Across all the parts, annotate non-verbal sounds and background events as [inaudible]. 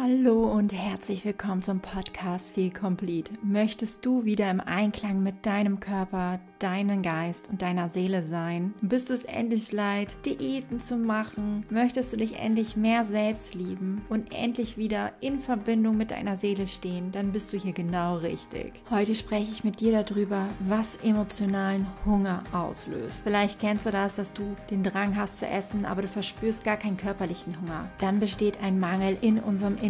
Hallo und herzlich willkommen zum Podcast Feel Complete. Möchtest du wieder im Einklang mit deinem Körper, deinem Geist und deiner Seele sein? Bist du es endlich leid, Diäten zu machen? Möchtest du dich endlich mehr selbst lieben und endlich wieder in Verbindung mit deiner Seele stehen? Dann bist du hier genau richtig. Heute spreche ich mit dir darüber, was emotionalen Hunger auslöst. Vielleicht kennst du das, dass du den Drang hast zu essen, aber du verspürst gar keinen körperlichen Hunger. Dann besteht ein Mangel in unserem Inneren.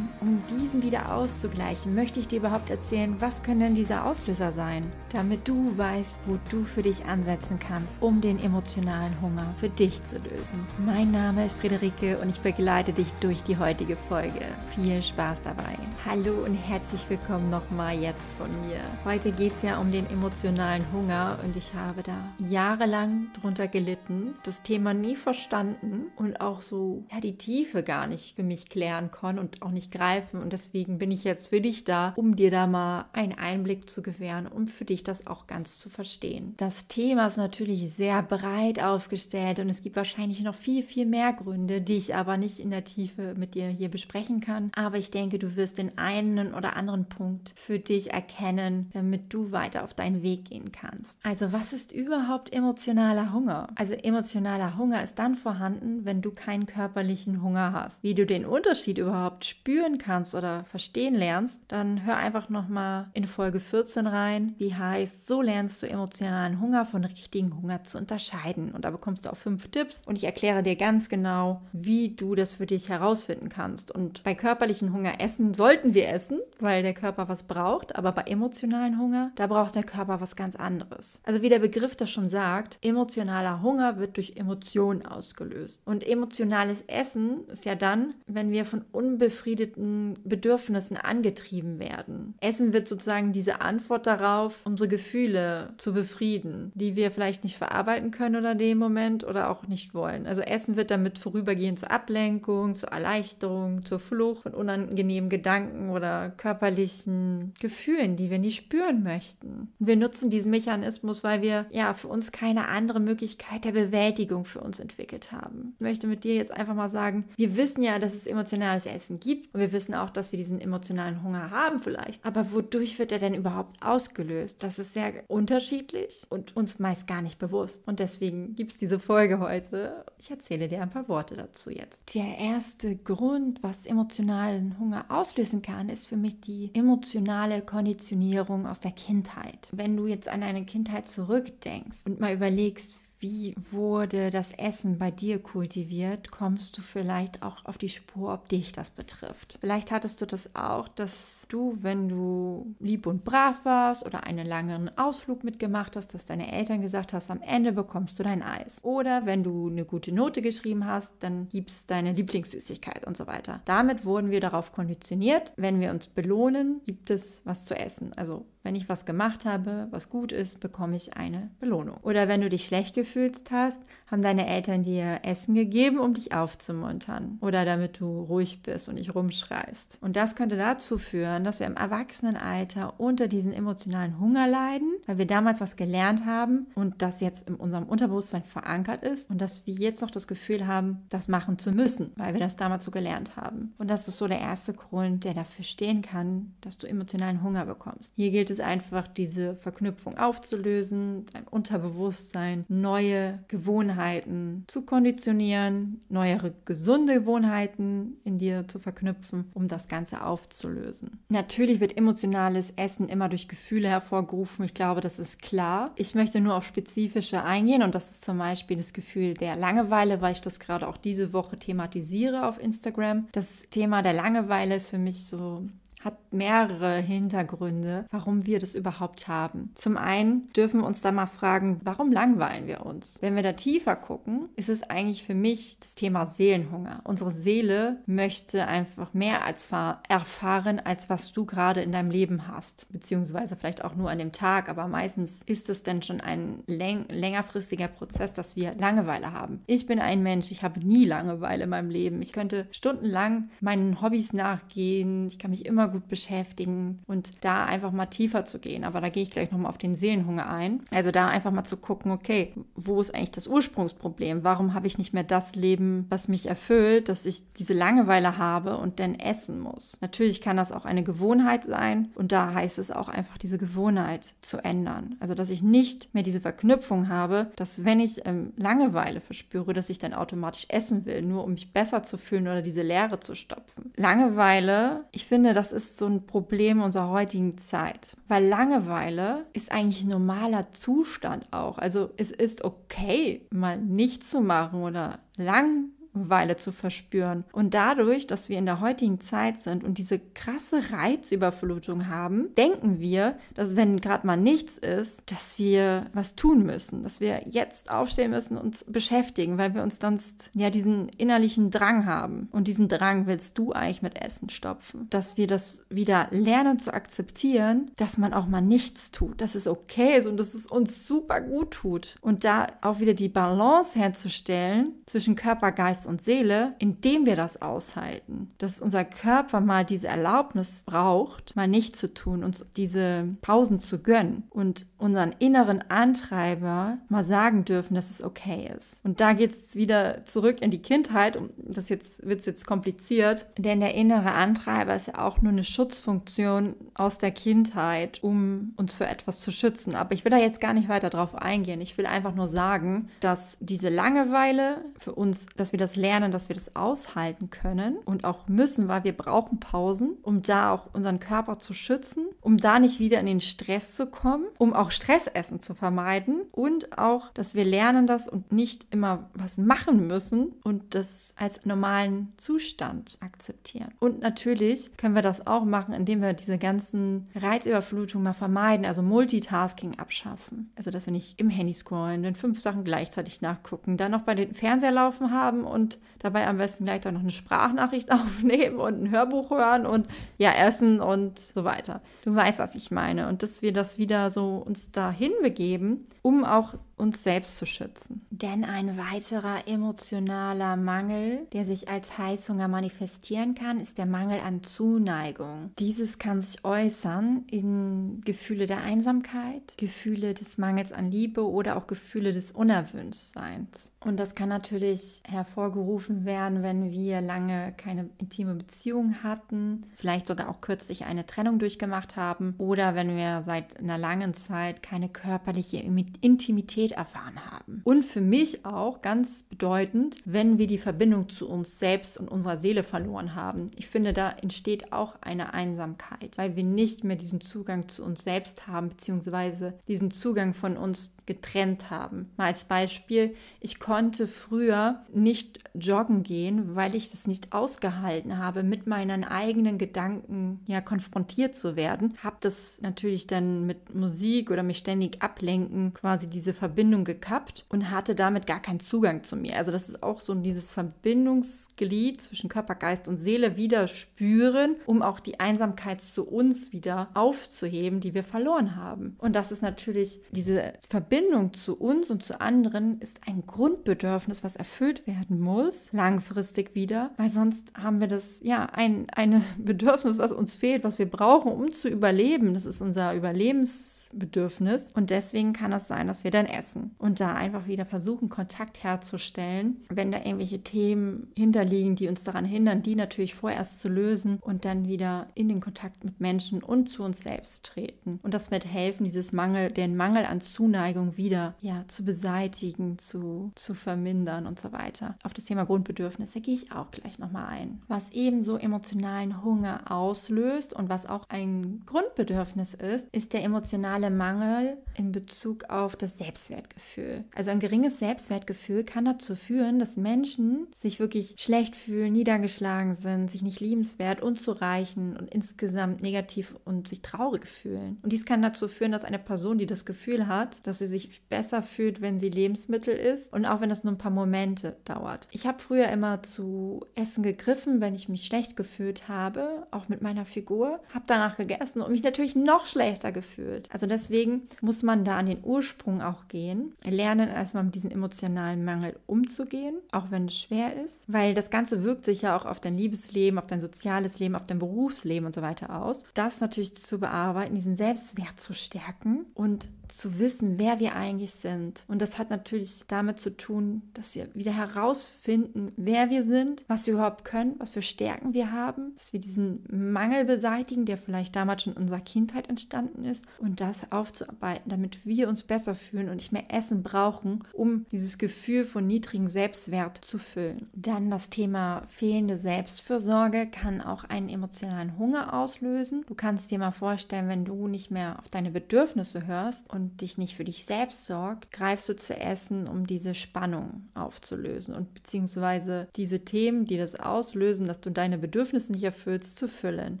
Um diesen wieder auszugleichen, möchte ich dir überhaupt erzählen, was können denn diese Auslöser sein, damit du weißt, wo du für dich ansetzen kannst, um den emotionalen Hunger für dich zu lösen. Mein Name ist Friederike und ich begleite dich durch die heutige Folge. Viel Spaß dabei. Hallo und herzlich willkommen nochmal jetzt von mir. Heute geht es ja um den emotionalen Hunger und ich habe da jahrelang drunter gelitten, das Thema nie verstanden und auch so ja die Tiefe gar nicht für mich klären konnte und auch nicht greifen. Und deswegen bin ich jetzt für dich da, um dir da mal einen Einblick zu gewähren, um für dich das auch ganz zu verstehen. Das Thema ist natürlich sehr breit aufgestellt und es gibt wahrscheinlich noch viel, viel mehr Gründe, die ich aber nicht in der Tiefe mit dir hier besprechen kann. Aber ich denke, du wirst den einen oder anderen Punkt für dich erkennen, damit du weiter auf deinen Weg gehen kannst. Also was ist überhaupt emotionaler Hunger? Also emotionaler Hunger ist dann vorhanden, wenn du keinen körperlichen Hunger hast. Wie du den Unterschied überhaupt überhaupt spüren kannst oder verstehen lernst, dann hör einfach nochmal in Folge 14 rein, die heißt, so lernst du emotionalen Hunger von richtigen Hunger zu unterscheiden. Und da bekommst du auch fünf Tipps und ich erkläre dir ganz genau, wie du das für dich herausfinden kannst. Und bei körperlichen Hunger essen sollten wir essen, weil der Körper was braucht, aber bei emotionalen Hunger, da braucht der Körper was ganz anderes. Also wie der Begriff das schon sagt, emotionaler Hunger wird durch Emotionen ausgelöst. Und emotionales Essen ist ja dann, wenn wir von unbewussten unbefriedeten Bedürfnissen angetrieben werden. Essen wird sozusagen diese Antwort darauf, unsere Gefühle zu befrieden, die wir vielleicht nicht verarbeiten können oder dem Moment oder auch nicht wollen. Also Essen wird damit vorübergehend zur Ablenkung, zur Erleichterung, zur Flucht von unangenehmen Gedanken oder körperlichen Gefühlen, die wir nicht spüren möchten. Wir nutzen diesen Mechanismus, weil wir ja für uns keine andere Möglichkeit der Bewältigung für uns entwickelt haben. Ich möchte mit dir jetzt einfach mal sagen, wir wissen ja, dass es emotionales Essen Essen gibt. Und wir wissen auch, dass wir diesen emotionalen Hunger haben vielleicht. Aber wodurch wird er denn überhaupt ausgelöst? Das ist sehr unterschiedlich und uns meist gar nicht bewusst. Und deswegen gibt es diese Folge heute. Ich erzähle dir ein paar Worte dazu jetzt. Der erste Grund, was emotionalen Hunger auslösen kann, ist für mich die emotionale Konditionierung aus der Kindheit. Wenn du jetzt an deine Kindheit zurückdenkst und mal überlegst, wie wurde das Essen bei dir kultiviert, kommst du vielleicht auch auf die Spur, ob dich das betrifft. Vielleicht hattest du das auch, dass du, wenn du lieb und brav warst oder einen langen Ausflug mitgemacht hast, dass deine Eltern gesagt hast, am Ende bekommst du dein Eis. Oder wenn du eine gute Note geschrieben hast, dann gibst deine Lieblingssüßigkeit und so weiter. Damit wurden wir darauf konditioniert, wenn wir uns belohnen, gibt es was zu essen. Also wenn ich was gemacht habe, was gut ist, bekomme ich eine Belohnung. Oder wenn du dich schlecht gefühlt hast, haben deine Eltern dir Essen gegeben, um dich aufzumuntern. Oder damit du ruhig bist und nicht rumschreist. Und das könnte dazu führen, dass wir im Erwachsenenalter unter diesen emotionalen Hunger leiden, weil wir damals was gelernt haben und das jetzt in unserem Unterbewusstsein verankert ist und dass wir jetzt noch das Gefühl haben, das machen zu müssen, weil wir das damals so gelernt haben. Und das ist so der erste Grund, der dafür stehen kann, dass du emotionalen Hunger bekommst. Hier gilt es es einfach, diese Verknüpfung aufzulösen, dein Unterbewusstsein, neue Gewohnheiten zu konditionieren, neuere gesunde Gewohnheiten in dir zu verknüpfen, um das Ganze aufzulösen. Natürlich wird emotionales Essen immer durch Gefühle hervorgerufen. Ich glaube, das ist klar. Ich möchte nur auf spezifische eingehen und das ist zum Beispiel das Gefühl der Langeweile, weil ich das gerade auch diese Woche thematisiere auf Instagram. Das Thema der Langeweile ist für mich so hat mehrere Hintergründe, warum wir das überhaupt haben. Zum einen dürfen wir uns da mal fragen, warum langweilen wir uns? Wenn wir da tiefer gucken, ist es eigentlich für mich das Thema Seelenhunger. Unsere Seele möchte einfach mehr als erfahren, als was du gerade in deinem Leben hast, beziehungsweise vielleicht auch nur an dem Tag, aber meistens ist es denn schon ein läng längerfristiger Prozess, dass wir Langeweile haben. Ich bin ein Mensch, ich habe nie Langeweile in meinem Leben. Ich könnte stundenlang meinen Hobbys nachgehen, ich kann mich immer gut beschäftigen und da einfach mal tiefer zu gehen. Aber da gehe ich gleich nochmal auf den Seelenhunger ein. Also da einfach mal zu gucken, okay, wo ist eigentlich das Ursprungsproblem? Warum habe ich nicht mehr das Leben, was mich erfüllt, dass ich diese Langeweile habe und dann essen muss? Natürlich kann das auch eine Gewohnheit sein und da heißt es auch einfach, diese Gewohnheit zu ändern. Also dass ich nicht mehr diese Verknüpfung habe, dass wenn ich ähm, Langeweile verspüre, dass ich dann automatisch essen will, nur um mich besser zu fühlen oder diese Leere zu stopfen. Langeweile, ich finde, das ist so ein Problem unserer heutigen Zeit, weil Langeweile ist eigentlich normaler Zustand auch. Also es ist okay, mal nichts zu machen oder lang Weile zu verspüren. Und dadurch, dass wir in der heutigen Zeit sind und diese krasse Reizüberflutung haben, denken wir, dass wenn gerade mal nichts ist, dass wir was tun müssen, dass wir jetzt aufstehen müssen und uns beschäftigen, weil wir uns sonst ja diesen innerlichen Drang haben. Und diesen Drang willst du eigentlich mit Essen stopfen. Dass wir das wieder lernen zu akzeptieren, dass man auch mal nichts tut, dass es okay ist und dass es uns super gut tut. Und da auch wieder die Balance herzustellen zwischen Körper, Geist Geist und Seele, indem wir das aushalten. Dass unser Körper mal diese Erlaubnis braucht, mal nicht zu tun, uns diese Pausen zu gönnen und unseren inneren Antreiber mal sagen dürfen, dass es okay ist. Und da geht es wieder zurück in die Kindheit. Und das jetzt wird jetzt kompliziert, denn der innere Antreiber ist ja auch nur eine Schutzfunktion aus der Kindheit, um uns für etwas zu schützen. Aber ich will da jetzt gar nicht weiter drauf eingehen. Ich will einfach nur sagen, dass diese Langeweile für uns, dass wir das lernen, dass wir das aushalten können und auch müssen, weil wir brauchen Pausen, um da auch unseren Körper zu schützen, um da nicht wieder in den Stress zu kommen, um auch Stressessen zu vermeiden und auch, dass wir lernen das und nicht immer was machen müssen und das als normalen Zustand akzeptieren. Und natürlich können wir das auch machen, indem wir diese ganzen Reizüberflutungen mal vermeiden, also Multitasking abschaffen. Also, dass wir nicht im Handy scrollen, dann fünf Sachen gleichzeitig nachgucken, dann noch bei den Fernseher laufen haben und und dabei am besten gleich dann noch eine Sprachnachricht [laughs] aufnehmen und ein Hörbuch hören und ja, essen und so weiter. Du weißt, was ich meine. Und dass wir das wieder so uns dahin begeben, um auch uns selbst zu schützen. Denn ein weiterer emotionaler Mangel, der sich als Heißhunger manifestieren kann, ist der Mangel an Zuneigung. Dieses kann sich äußern in Gefühle der Einsamkeit, Gefühle des Mangels an Liebe oder auch Gefühle des Unerwünschtseins. Und das kann natürlich hervorgerufen werden, wenn wir lange keine intime Beziehung hatten, vielleicht sogar auch kürzlich eine Trennung durchgemacht haben oder wenn wir seit einer langen Zeit keine körperliche Intimität erfahren haben. Und für mich auch ganz bedeutend, wenn wir die Verbindung zu uns selbst und unserer Seele verloren haben. Ich finde, da entsteht auch eine Einsamkeit, weil wir nicht mehr diesen Zugang zu uns selbst haben, beziehungsweise diesen Zugang von uns getrennt haben. Mal als Beispiel, ich konnte früher nicht joggen gehen, weil ich das nicht ausgehalten habe, mit meinen eigenen Gedanken ja konfrontiert zu werden. Habe das natürlich dann mit Musik oder mich ständig ablenken, quasi diese Verbindung gekappt und hatte damit gar keinen Zugang zu mir. Also das ist auch so dieses Verbindungsglied zwischen Körper, Geist und Seele wieder spüren, um auch die Einsamkeit zu uns wieder aufzuheben, die wir verloren haben. Und das ist natürlich diese Verbindung zu uns und zu anderen ist ein Grundbedürfnis, was erfüllt werden muss langfristig wieder, weil sonst haben wir das, ja, ein eine [laughs] Bedürfnis, was uns fehlt, was wir brauchen, um zu überleben. Das ist unser Überlebensbedürfnis. Und deswegen kann es sein, dass wir dann essen und da einfach wieder versuchen, Kontakt herzustellen, wenn da irgendwelche Themen hinterliegen, die uns daran hindern, die natürlich vorerst zu lösen und dann wieder in den Kontakt mit Menschen und zu uns selbst treten. Und das wird helfen, dieses Mangel, den Mangel an Zuneigung wieder ja, zu beseitigen, zu, zu vermindern und so weiter. Auf das Thema Grundbedürfnisse gehe ich auch gleich nochmal ein. Was ebenso emotionalen Hunger auslöst und was auch ein Grundbedürfnis ist, ist der emotionale Mangel in Bezug auf das Selbstwertgefühl. Also ein geringes Selbstwertgefühl kann dazu führen, dass Menschen sich wirklich schlecht fühlen, niedergeschlagen sind, sich nicht liebenswert, unzureichend und insgesamt negativ und sich traurig fühlen. Und dies kann dazu führen, dass eine Person, die das Gefühl hat, dass sie sich besser fühlt, wenn sie Lebensmittel isst und auch wenn das nur ein paar Momente dauert. Ich habe früher immer zu Essen gegriffen, wenn ich mich schlecht gefühlt habe, auch mit meiner Figur, habe danach gegessen und mich natürlich noch schlechter gefühlt. Also deswegen muss man da an den Ursprung auch gehen umzugehen. Lernen erstmal mit diesem emotionalen Mangel umzugehen, auch wenn es schwer ist, weil das Ganze wirkt sich ja auch auf dein Liebesleben, auf dein soziales Leben, auf dein Berufsleben und so weiter aus. Das natürlich zu bearbeiten, diesen Selbstwert zu stärken und zu wissen, wer wir eigentlich sind. Und das hat natürlich damit zu tun, dass wir wieder herausfinden, wer wir sind, was wir überhaupt können, was für Stärken wir haben, dass wir diesen Mangel beseitigen, der vielleicht damals schon in unserer Kindheit entstanden ist und das aufzuarbeiten, damit wir uns besser fühlen und nicht mehr Essen brauchen, um dieses Gefühl von niedrigem Selbstwert zu füllen. Dann das Thema fehlende Selbstfürsorge kann auch einen emotionalen Hunger auslösen. Du kannst dir mal vorstellen, wenn du nicht mehr auf deine Bedürfnisse hörst und dich nicht für dich selbst sorgt, greifst du zu essen, um diese Spannung aufzulösen und beziehungsweise diese Themen, die das auslösen, dass du deine Bedürfnisse nicht erfüllst, zu füllen.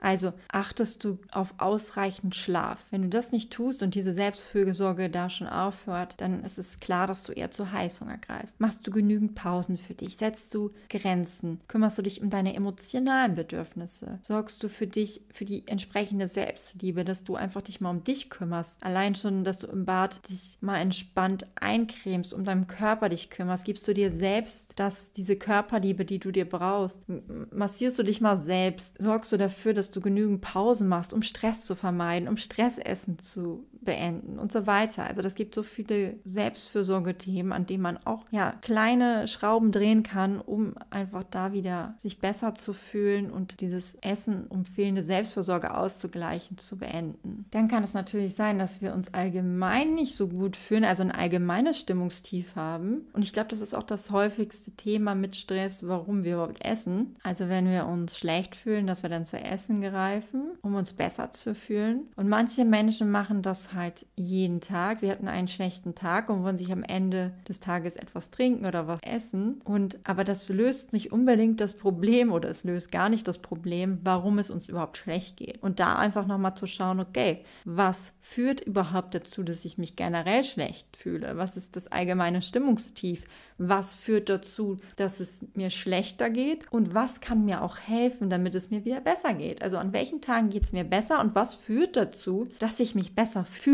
Also achtest du auf ausreichend Schlaf. Wenn du das nicht tust und diese Selbstfürsorge da schon aufhört, dann ist es klar, dass du eher zu Heißhunger greifst. Machst du genügend Pausen für dich? Setzt du Grenzen? Kümmerst du dich um deine emotionalen Bedürfnisse? Sorgst du für dich, für die entsprechende Selbstliebe, dass du einfach dich mal um dich kümmerst? Allein schon, dass du im Bad dich mal entspannt eincremst, um deinen Körper dich kümmerst, gibst du dir selbst das, diese Körperliebe, die du dir brauchst. Massierst du dich mal selbst? Sorgst du dafür, dass du genügend Pausen machst, um Stress zu vermeiden, um Stressessen zu beenden und so weiter. Also das gibt so viele Selbstfürsorgethemen, an denen man auch ja kleine Schrauben drehen kann, um einfach da wieder sich besser zu fühlen und dieses Essen, um fehlende Selbstfürsorge auszugleichen, zu beenden. Dann kann es natürlich sein, dass wir uns allgemein nicht so gut fühlen, also ein allgemeines Stimmungstief haben. Und ich glaube, das ist auch das häufigste Thema mit Stress, warum wir überhaupt essen. Also wenn wir uns schlecht fühlen, dass wir dann zu essen greifen, um uns besser zu fühlen. Und manche Menschen machen das halt jeden Tag. Sie hatten einen schlechten Tag und wollen sich am Ende des Tages etwas trinken oder was essen. Und aber das löst nicht unbedingt das Problem oder es löst gar nicht das Problem, warum es uns überhaupt schlecht geht. Und da einfach nochmal zu schauen, okay, was führt überhaupt dazu, dass ich mich generell schlecht fühle? Was ist das allgemeine Stimmungstief? Was führt dazu, dass es mir schlechter geht? Und was kann mir auch helfen, damit es mir wieder besser geht? Also an welchen Tagen geht es mir besser und was führt dazu, dass ich mich besser fühle?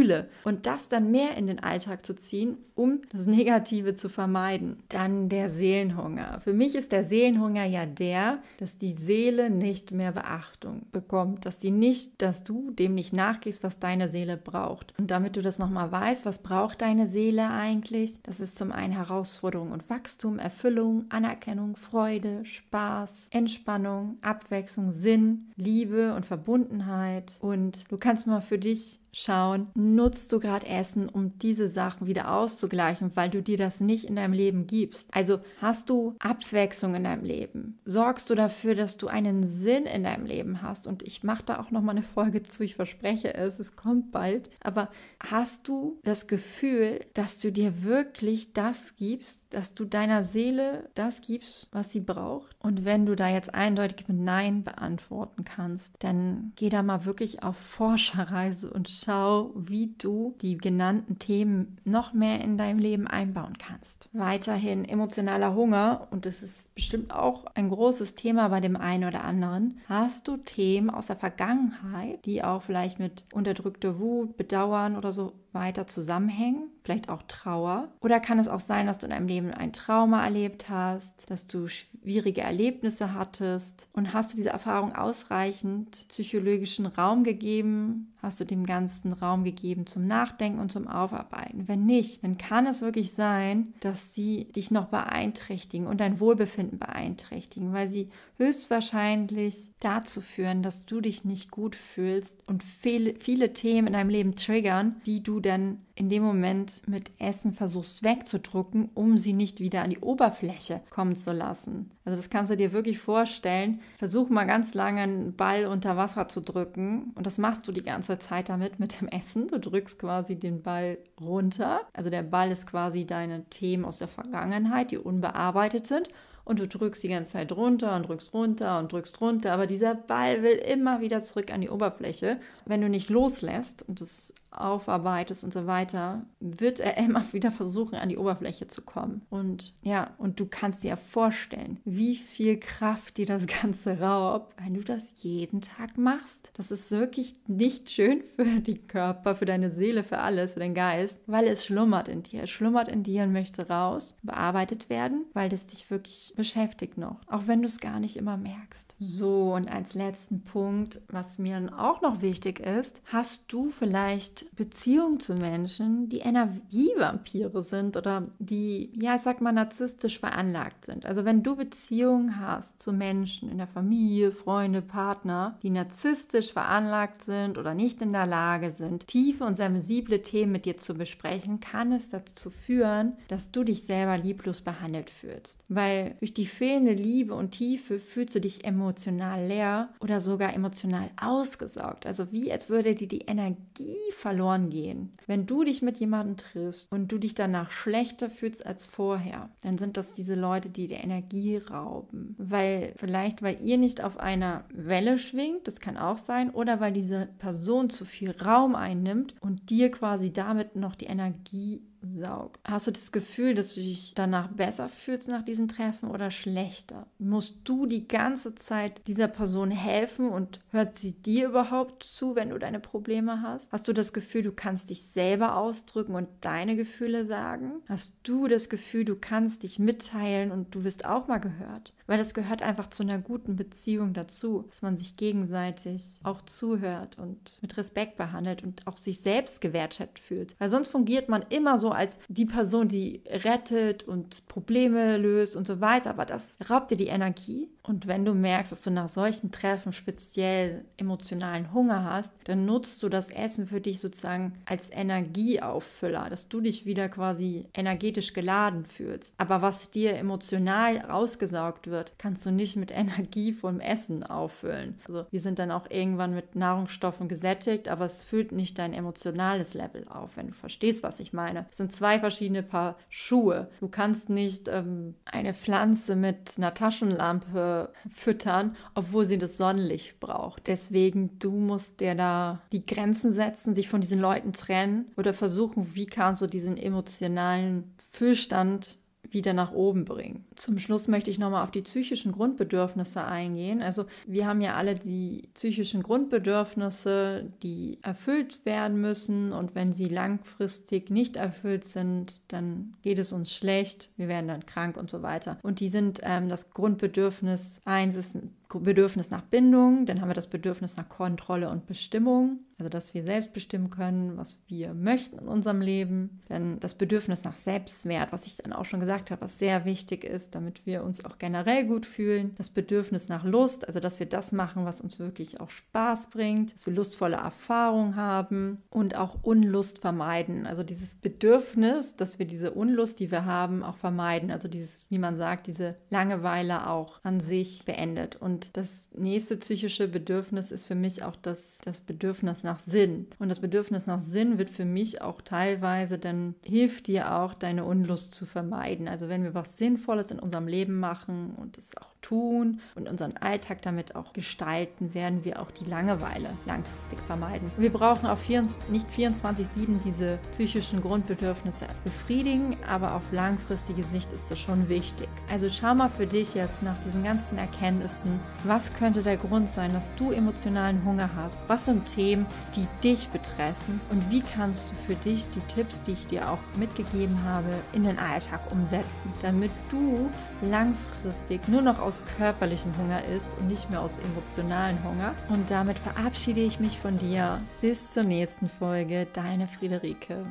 Und das dann mehr in den Alltag zu ziehen, um das Negative zu vermeiden. Dann der Seelenhunger. Für mich ist der Seelenhunger ja der, dass die Seele nicht mehr Beachtung bekommt, dass sie nicht, dass du dem nicht nachgehst, was deine Seele braucht. Und damit du das nochmal weißt, was braucht deine Seele eigentlich? Das ist zum einen Herausforderung und Wachstum, Erfüllung, Anerkennung, Freude, Spaß, Entspannung, Abwechslung, Sinn, Liebe und Verbundenheit. Und du kannst mal für dich schauen, nutzt du gerade Essen, um diese Sachen wieder auszugleichen, weil du dir das nicht in deinem Leben gibst. Also hast du Abwechslung in deinem Leben? Sorgst du dafür, dass du einen Sinn in deinem Leben hast? Und ich mache da auch noch mal eine Folge zu, ich verspreche es, es kommt bald. Aber hast du das Gefühl, dass du dir wirklich das gibst, dass du deiner Seele das gibst, was sie braucht? Und wenn du da jetzt eindeutig mit Nein beantworten kannst, dann geh da mal wirklich auf Forscherreise und schau, wie du die genannten Themen noch mehr in deinem Leben einbauen kannst. Weiterhin emotionaler Hunger, und das ist bestimmt auch ein großes Thema bei dem einen oder anderen. Hast du Themen aus der Vergangenheit, die auch vielleicht mit unterdrückter Wut, Bedauern oder so weiter zusammenhängen, vielleicht auch Trauer. Oder kann es auch sein, dass du in deinem Leben ein Trauma erlebt hast, dass du schwierige Erlebnisse hattest und hast du diese Erfahrung ausreichend psychologischen Raum gegeben? Hast du dem ganzen Raum gegeben zum Nachdenken und zum Aufarbeiten? Wenn nicht, dann kann es wirklich sein, dass sie dich noch beeinträchtigen und dein Wohlbefinden beeinträchtigen, weil sie höchstwahrscheinlich dazu führen, dass du dich nicht gut fühlst und viele, viele Themen in deinem Leben triggern, die du dann in dem Moment mit Essen versuchst wegzudrücken, um sie nicht wieder an die Oberfläche kommen zu lassen. Also das kannst du dir wirklich vorstellen. Versuch mal ganz lange einen Ball unter Wasser zu drücken und das machst du die ganze Zeit damit mit dem Essen. Du drückst quasi den Ball runter. Also der Ball ist quasi deine Themen aus der Vergangenheit, die unbearbeitet sind und du drückst die ganze Zeit runter und drückst runter und drückst runter, aber dieser Ball will immer wieder zurück an die Oberfläche. Wenn du nicht loslässt und es aufarbeitest und so weiter, wird er [laughs] immer wieder versuchen, an die Oberfläche zu kommen. Und ja, und du kannst dir vorstellen, wie viel Kraft dir das [laughs] Ganze raubt, wenn du das jeden Tag machst. Das ist wirklich nicht schön für den Körper, für deine Seele, für alles, für den Geist, weil es schlummert in dir. Es schlummert in dir und möchte raus, bearbeitet werden, weil das dich wirklich beschäftigt noch. Auch wenn du es gar nicht immer merkst. So, und als letzten Punkt, was mir auch noch wichtig ist, hast du vielleicht Beziehungen zu Menschen, die Energievampire sind oder die, ja, ich sag mal, narzisstisch veranlagt sind. Also wenn du Beziehungen hast zu Menschen in der Familie, Freunde, Partner, die narzisstisch veranlagt sind oder nicht in der Lage sind, tiefe und sensible Themen mit dir zu besprechen, kann es dazu führen, dass du dich selber lieblos behandelt fühlst. Weil durch die fehlende Liebe und Tiefe fühlst du dich emotional leer oder sogar emotional ausgesaugt. Also wie als würde dir die Energie verloren gehen. Wenn du dich mit jemandem triffst und du dich danach schlechter fühlst als vorher, dann sind das diese Leute, die dir Energie rauben. Weil vielleicht, weil ihr nicht auf einer Welle schwingt, das kann auch sein, oder weil diese Person zu viel Raum einnimmt und dir quasi damit noch die Energie saugt. Hast du das Gefühl, dass du dich danach besser fühlst nach diesem Treffen oder schlechter? Musst du die ganze Zeit dieser Person helfen und hört sie dir überhaupt zu, wenn du deine Probleme hast? Hast du das Gefühl, du kannst dich selber ausdrücken und deine Gefühle sagen? Hast du das Gefühl, du kannst dich mitteilen und du wirst auch mal gehört? Weil das gehört einfach zu einer guten Beziehung dazu, dass man sich gegenseitig auch zuhört und mit Respekt behandelt und auch sich selbst gewertschätzt fühlt. Weil sonst fungiert man immer so als die Person, die rettet und Probleme löst und so weiter. Aber das raubt dir die Energie. Und wenn du merkst, dass du nach solchen Treffen speziell emotionalen Hunger hast, dann nutzt du das Essen für dich sozusagen als Energieauffüller, dass du dich wieder quasi energetisch geladen fühlst. Aber was dir emotional rausgesaugt wird, kannst du nicht mit [laughs] Energie vom Essen auffüllen. Also wir sind dann auch irgendwann mit Nahrungsstoffen gesättigt, aber es füllt nicht dein emotionales Level auf, wenn du verstehst, was ich meine. Es sind zwei verschiedene Paar Schuhe. Du kannst nicht ähm, eine Pflanze mit einer Taschenlampe [laughs] füttern, obwohl sie das Sonnenlicht braucht. Deswegen, du musst dir da die Grenzen setzen, sich von diesen Leuten trennen oder versuchen, wie kannst du diesen emotionalen Füllstand wieder nach oben bringen. Zum Schluss möchte ich nochmal auf die psychischen Grundbedürfnisse eingehen. Also wir haben ja alle die psychischen Grundbedürfnisse, die erfüllt werden müssen und wenn sie langfristig nicht erfüllt sind, dann geht es uns schlecht, wir werden dann krank und so weiter. Und die sind ähm, das Grundbedürfnis 1 ist Bedürfnis nach Bindung, dann haben wir das Bedürfnis nach Kontrolle und Bestimmung, also dass wir selbst bestimmen können, was wir möchten in unserem Leben. Dann das Bedürfnis nach Selbstwert, was ich dann auch schon gesagt habe, was sehr wichtig ist, damit wir uns auch generell gut fühlen. Das Bedürfnis nach Lust, also dass wir das machen, was uns wirklich auch Spaß bringt, dass wir lustvolle Erfahrungen haben und auch Unlust vermeiden. Also dieses Bedürfnis, dass wir diese Unlust, die wir haben, auch vermeiden. Also dieses, wie man sagt, diese Langeweile auch an sich beendet. Und das nächste psychische Bedürfnis ist für mich auch das, das Bedürfnis nach Sinn. Und das Bedürfnis nach Sinn wird für mich auch teilweise dann hilft dir auch, deine Unlust zu vermeiden. Also wenn wir was Sinnvolles in unserem Leben machen und es auch tun und unseren Alltag damit auch gestalten, werden wir auch die Langeweile langfristig vermeiden. Wir brauchen 24, nicht 24-7 diese psychischen Grundbedürfnisse befriedigen, aber auf langfristige Sicht ist das schon wichtig. Also schau mal für dich jetzt nach diesen ganzen Erkenntnissen, was könnte der Grund sein, dass du emotionalen Hunger hast? Was sind Themen, die dich betreffen? Und wie kannst du für dich die Tipps, die ich dir auch mitgegeben habe, in den Alltag umsetzen, damit du langfristig nur noch aus körperlichen Hunger isst und nicht mehr aus emotionalen Hunger. Und damit verabschiede ich mich von dir. Bis zur nächsten Folge. Deine Friederike.